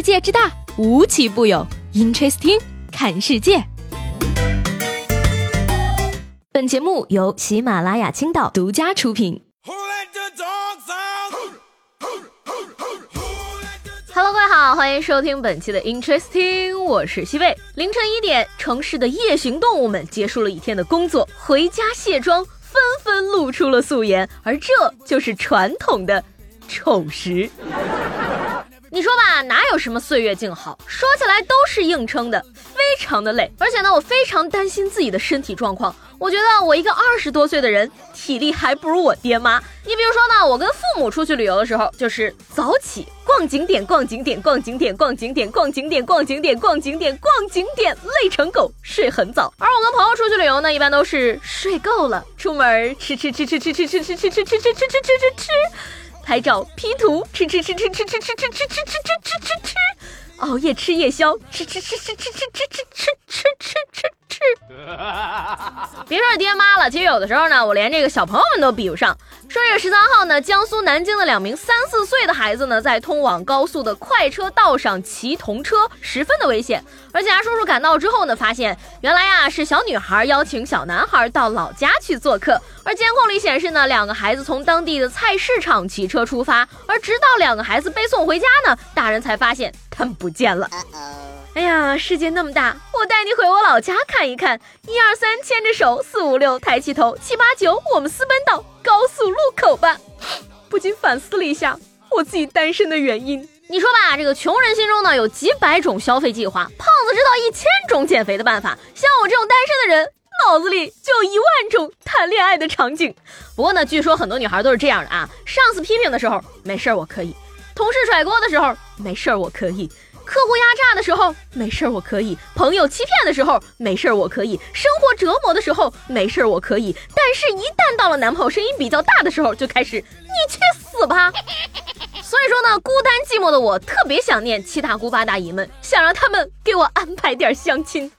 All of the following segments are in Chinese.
世界之大，无奇不有。Interesting，看世界。本节目由喜马拉雅青岛独家出品。Hello，各位好，欢迎收听本期的 Interesting，我是西贝。凌晨一点，城市的夜行动物们结束了一天的工作，回家卸妆，纷纷露出了素颜，而这就是传统的丑时。你说吧，哪有什么岁月静好？说起来都是硬撑的，非常的累。而且呢，我非常担心自己的身体状况。我觉得我一个二十多岁的人，体力还不如我爹妈。你比如说呢，我跟父母出去旅游的时候，就是早起逛景点，逛景点，逛景点，逛景点，逛景点，逛景点，逛景点，逛景点，累成狗，睡很早。而我跟朋友出去旅游呢，一般都是睡够了，出门吃吃吃吃吃吃吃吃吃吃吃吃吃吃吃吃。拍照 P 图，吃吃吃吃吃吃吃吃吃吃吃吃吃吃，熬夜吃夜宵，吃吃吃吃吃吃吃吃吃吃吃吃。别说是爹妈了，其实有的时候呢，我连这个小朋友们都比不上。说这个十三号呢，江苏南京的两名三四岁的孩子呢，在通往高速的快车道上骑童车，十分的危险。而警察叔叔赶到之后呢，发现原来呀是小女孩邀请小男孩到老家去做客。而监控里显示呢，两个孩子从当地的菜市场骑车出发，而直到两个孩子被送回家呢，大人才发现他们不见了。哎呀，世界那么大，我带你回我老家看一看。一二三，牵着手；四五六，抬起头；七八九，我们私奔到高速路口吧。不禁反思了一下我自己单身的原因。你说吧，这个穷人心中呢有几百种消费计划，胖子知道一千种减肥的办法，像我这种单身的人，脑子里就有一万种谈恋爱的场景。不过呢，据说很多女孩都是这样的啊：上司批评的时候没事儿我可以，同事甩锅的时候没事儿我可以。客户压榨的时候没事儿，我可以；朋友欺骗的时候没事儿，我可以；生活折磨的时候没事儿，我可以。但是，一旦到了男朋友声音比较大的时候，就开始你去死吧。所以说呢，孤单寂寞的我特别想念七大姑八大姨们，想让他们给我安排点相亲。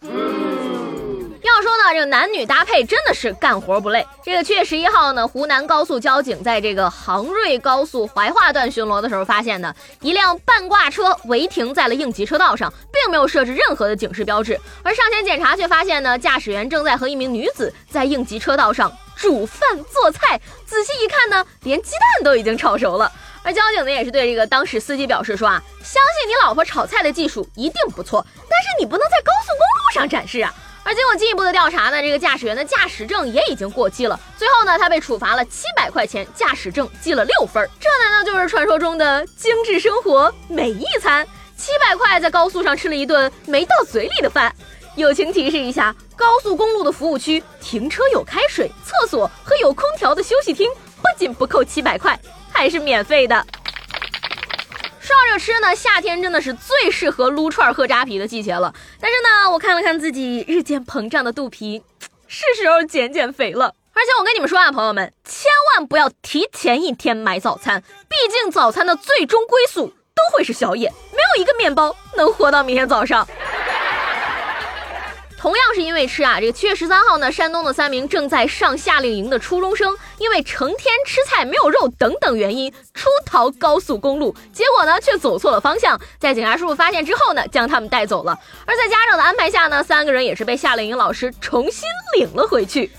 说呢，这个男女搭配真的是干活不累。这个七月十一号呢，湖南高速交警在这个杭瑞高速怀化段巡逻的时候，发现呢一辆半挂车违停在了应急车道上，并没有设置任何的警示标志。而上前检查却发现呢，驾驶员正在和一名女子在应急车道上煮饭做菜。仔细一看呢，连鸡蛋都已经炒熟了。而交警呢也是对这个当时司机表示说啊，相信你老婆炒菜的技术一定不错，但是你不能在高速公路上展示啊。而经过进一步的调查呢，这个驾驶员的驾驶证也已经过期了。最后呢，他被处罚了七百块钱，驾驶证记了六分。这难道就是传说中的精致生活每一餐？七百块在高速上吃了一顿没到嘴里的饭。友情提示一下，高速公路的服务区停车有开水、厕所和有空调的休息厅，不仅不扣七百块，还是免费的。照着吃呢，夏天真的是最适合撸串喝扎啤的季节了。但是呢，我看了看自己日渐膨胀的肚皮，是时候减减肥了。而且我跟你们说啊，朋友们，千万不要提前一天买早餐，毕竟早餐的最终归宿都会是宵夜，没有一个面包能活到明天早上。同样是因为吃啊，这个七月十三号呢，山东的三名正在上夏令营的初中生，因为成天吃菜没有肉等等原因出逃高速公路，结果呢却走错了方向，在警察叔叔发现之后呢，将他们带走了。而在家长的安排下呢，三个人也是被夏令营老师重新领了回去。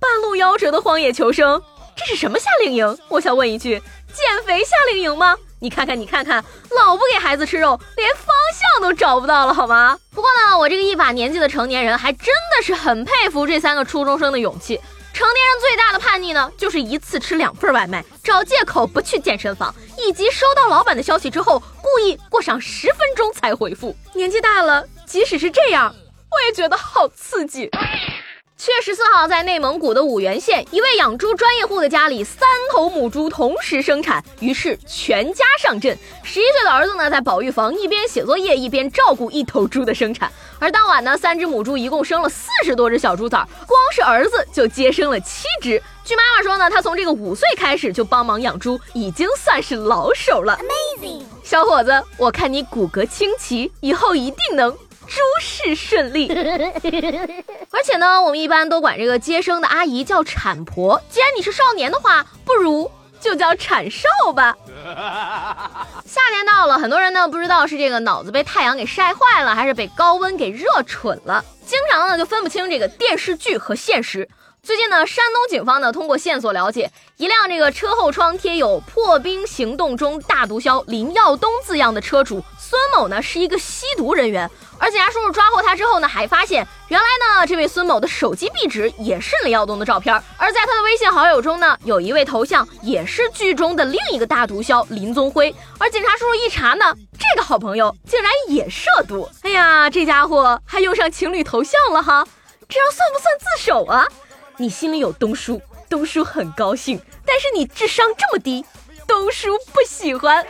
半路夭折的荒野求生，这是什么夏令营？我想问一句，减肥夏令营吗？你看看，你看看，老不给孩子吃肉，连方向都找不到了，好吗？不过呢，我这个一把年纪的成年人，还真的是很佩服这三个初中生的勇气。成年人最大的叛逆呢，就是一次吃两份外卖，找借口不去健身房，以及收到老板的消息之后，故意过上十分钟才回复。年纪大了，即使是这样，我也觉得好刺激。七月十四号，在内蒙古的五原县，一位养猪专业户的家里，三头母猪同时生产，于是全家上阵。十一岁的儿子呢，在保育房一边写作业一边照顾一头猪的生产。而当晚呢，三只母猪一共生了四十多只小猪崽，光是儿子就接生了七只。据妈妈说呢，他从这个五岁开始就帮忙养猪，已经算是老手了。Amazing，小伙子，我看你骨骼清奇，以后一定能。诸事顺利，而且呢，我们一般都管这个接生的阿姨叫产婆。既然你是少年的话，不如就叫产少吧。夏天到了，很多人呢不知道是这个脑子被太阳给晒坏了，还是被高温给热蠢了，经常呢就分不清这个电视剧和现实。最近呢，山东警方呢通过线索了解，一辆这个车后窗贴有“破冰行动中大毒枭林耀东”字样的车主孙某呢是一个吸毒人员，而警察叔叔抓获他之后呢，还发现原来呢这位孙某的手机壁纸也是林耀东的照片，而在他的微信好友中呢，有一位头像也是剧中的另一个大毒枭林宗辉，而警察叔叔一查呢，这个好朋友竟然也涉毒，哎呀，这家伙还用上情侣头像了哈，这样算不算自首啊？你心里有东叔，东叔很高兴，但是你智商这么低，东叔不喜欢。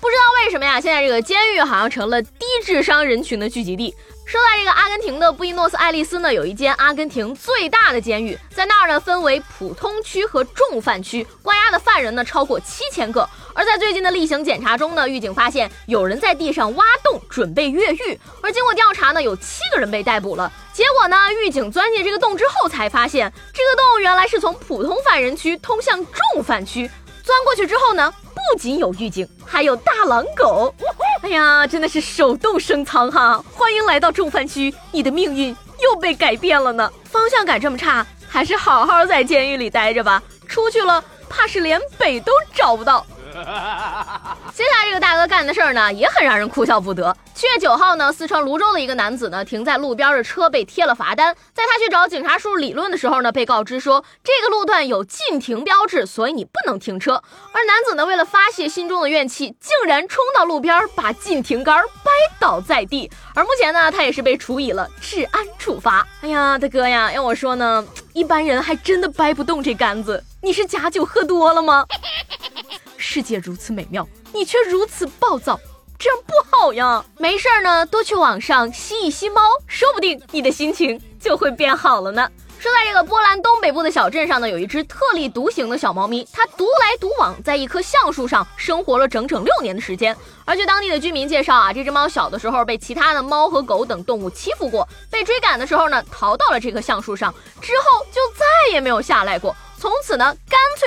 不知道为什么呀，现在这个监狱好像成了低智商人群的聚集地。说在这个阿根廷的布宜诺斯艾利斯呢，有一间阿根廷最大的监狱，在那儿呢分为普通区和重犯区，关押的犯人呢超过七千个。而在最近的例行检查中呢，狱警发现有人在地上挖洞准备越狱，而经过调查呢，有七个人被逮捕了。结果呢，狱警钻进这个洞之后才发现，这个洞原来是从普通犯人区通向重犯区。钻过去之后呢，不仅有狱警，还有大狼狗。哎呀，真的是手动升舱哈！欢迎来到重犯区，你的命运又被改变了呢。方向感这么差，还是好好在监狱里待着吧。出去了，怕是连北都找不到。接下来这个大哥干的事儿呢，也很让人哭笑不得。七月九号呢，四川泸州的一个男子呢，停在路边的车被贴了罚单，在他去找警察叔叔理论的时候呢，被告知说这个路段有禁停标志，所以你不能停车。而男子呢，为了发泄心中的怨气，竟然冲到路边，把禁停杆掰倒在地。而目前呢，他也是被处以了治安处罚。哎呀，大哥呀，要我说呢，一般人还真的掰不动这杆子。你是假酒喝多了吗？世界如此美妙，你却如此暴躁，这样不好呀！没事儿呢，多去网上吸一吸猫，说不定你的心情就会变好了呢。说在这个波兰东北部的小镇上呢，有一只特立独行的小猫咪，它独来独往，在一棵橡树上生活了整整六年的时间。而据当地的居民介绍啊，这只猫小的时候被其他的猫和狗等动物欺负过，被追赶的时候呢，逃到了这棵橡树上，之后就再也没有下来过。从此呢，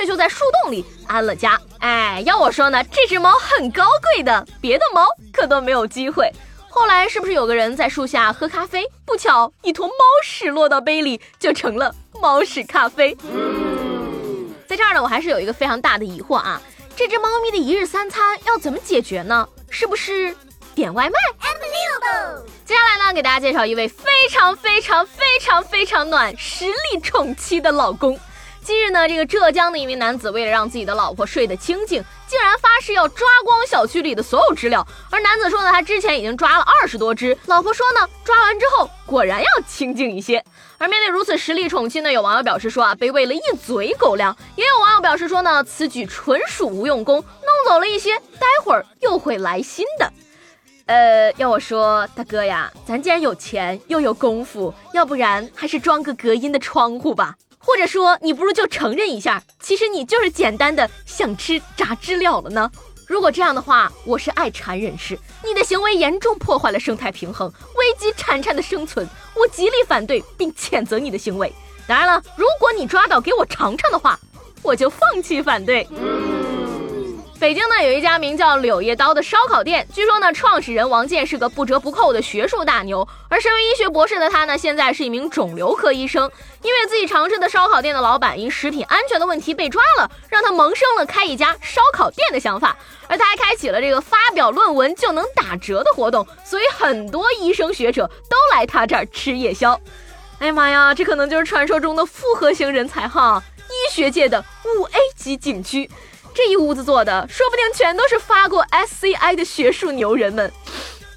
就在树洞里安了家。哎，要我说呢，这只猫很高贵的，别的猫可都没有机会。后来是不是有个人在树下喝咖啡，不巧一坨猫屎落到杯里，就成了猫屎咖啡。在这儿呢，我还是有一个非常大的疑惑啊，这只猫咪的一日三餐要怎么解决呢？是不是点外卖？接下来呢，给大家介绍一位非常非常非常非常暖、实力宠妻的老公。近日呢，这个浙江的一名男子为了让自己的老婆睡得清静，竟然发誓要抓光小区里的所有知了。而男子说呢，他之前已经抓了二十多只，老婆说呢，抓完之后果然要清静一些。而面对如此实力宠妻呢，有网友表示说啊，被喂了一嘴狗粮；也有网友表示说呢，此举纯属无用功，弄走了一些待会儿又会来新的。呃，要我说，大哥呀，咱既然有钱又有功夫，要不然还是装个隔音的窗户吧。或者说，你不如就承认一下，其实你就是简单的想吃炸知了了呢？如果这样的话，我是爱蝉人士，你的行为严重破坏了生态平衡，危及蝉蝉的生存，我极力反对并谴责你的行为。当然了，如果你抓到给我尝尝的话，我就放弃反对。北京呢有一家名叫柳叶刀的烧烤店，据说呢创始人王健是个不折不扣的学术大牛，而身为医学博士的他呢现在是一名肿瘤科医生。因为自己尝试的烧烤店的老板因食品安全的问题被抓了，让他萌生了开一家烧烤店的想法，而他还开启了这个发表论文就能打折的活动，所以很多医生学者都来他这儿吃夜宵。哎呀妈呀，这可能就是传说中的复合型人才哈，医学界的五 A 级景区。这一屋子坐的，说不定全都是发过 SCI 的学术牛人们。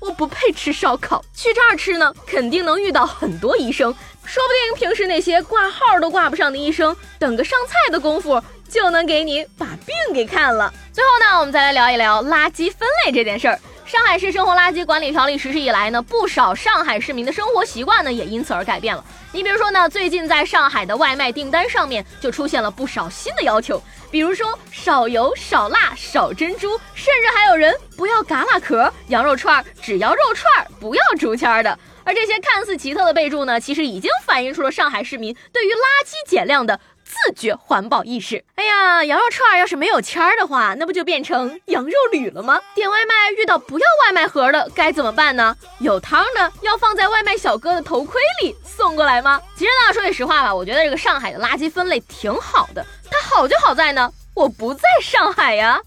我不配吃烧烤，去这儿吃呢，肯定能遇到很多医生。说不定平时那些挂号都挂不上的医生，等个上菜的功夫，就能给你把病给看了。最后呢，我们再来聊一聊垃圾分类这件事儿。上海市生活垃圾管理条例实施以来呢，不少上海市民的生活习惯呢也因此而改变了。你比如说呢，最近在上海的外卖订单上面就出现了不少新的要求，比如说少油、少辣、少珍珠，甚至还有人不要嘎啦壳，羊肉串只要肉串，不要竹签的。而这些看似奇特的备注呢，其实已经反映出了上海市民对于垃圾减量的自觉环保意识。哎呀，羊肉串要是没有签儿的话，那不就变成羊肉铝了吗？点外卖遇到不要外卖盒的该怎么办呢？有汤的要放在外卖小哥的头盔里送过来吗？其实呢，说句实话吧，我觉得这个上海的垃圾分类挺好的。它好就好在呢，我不在上海呀。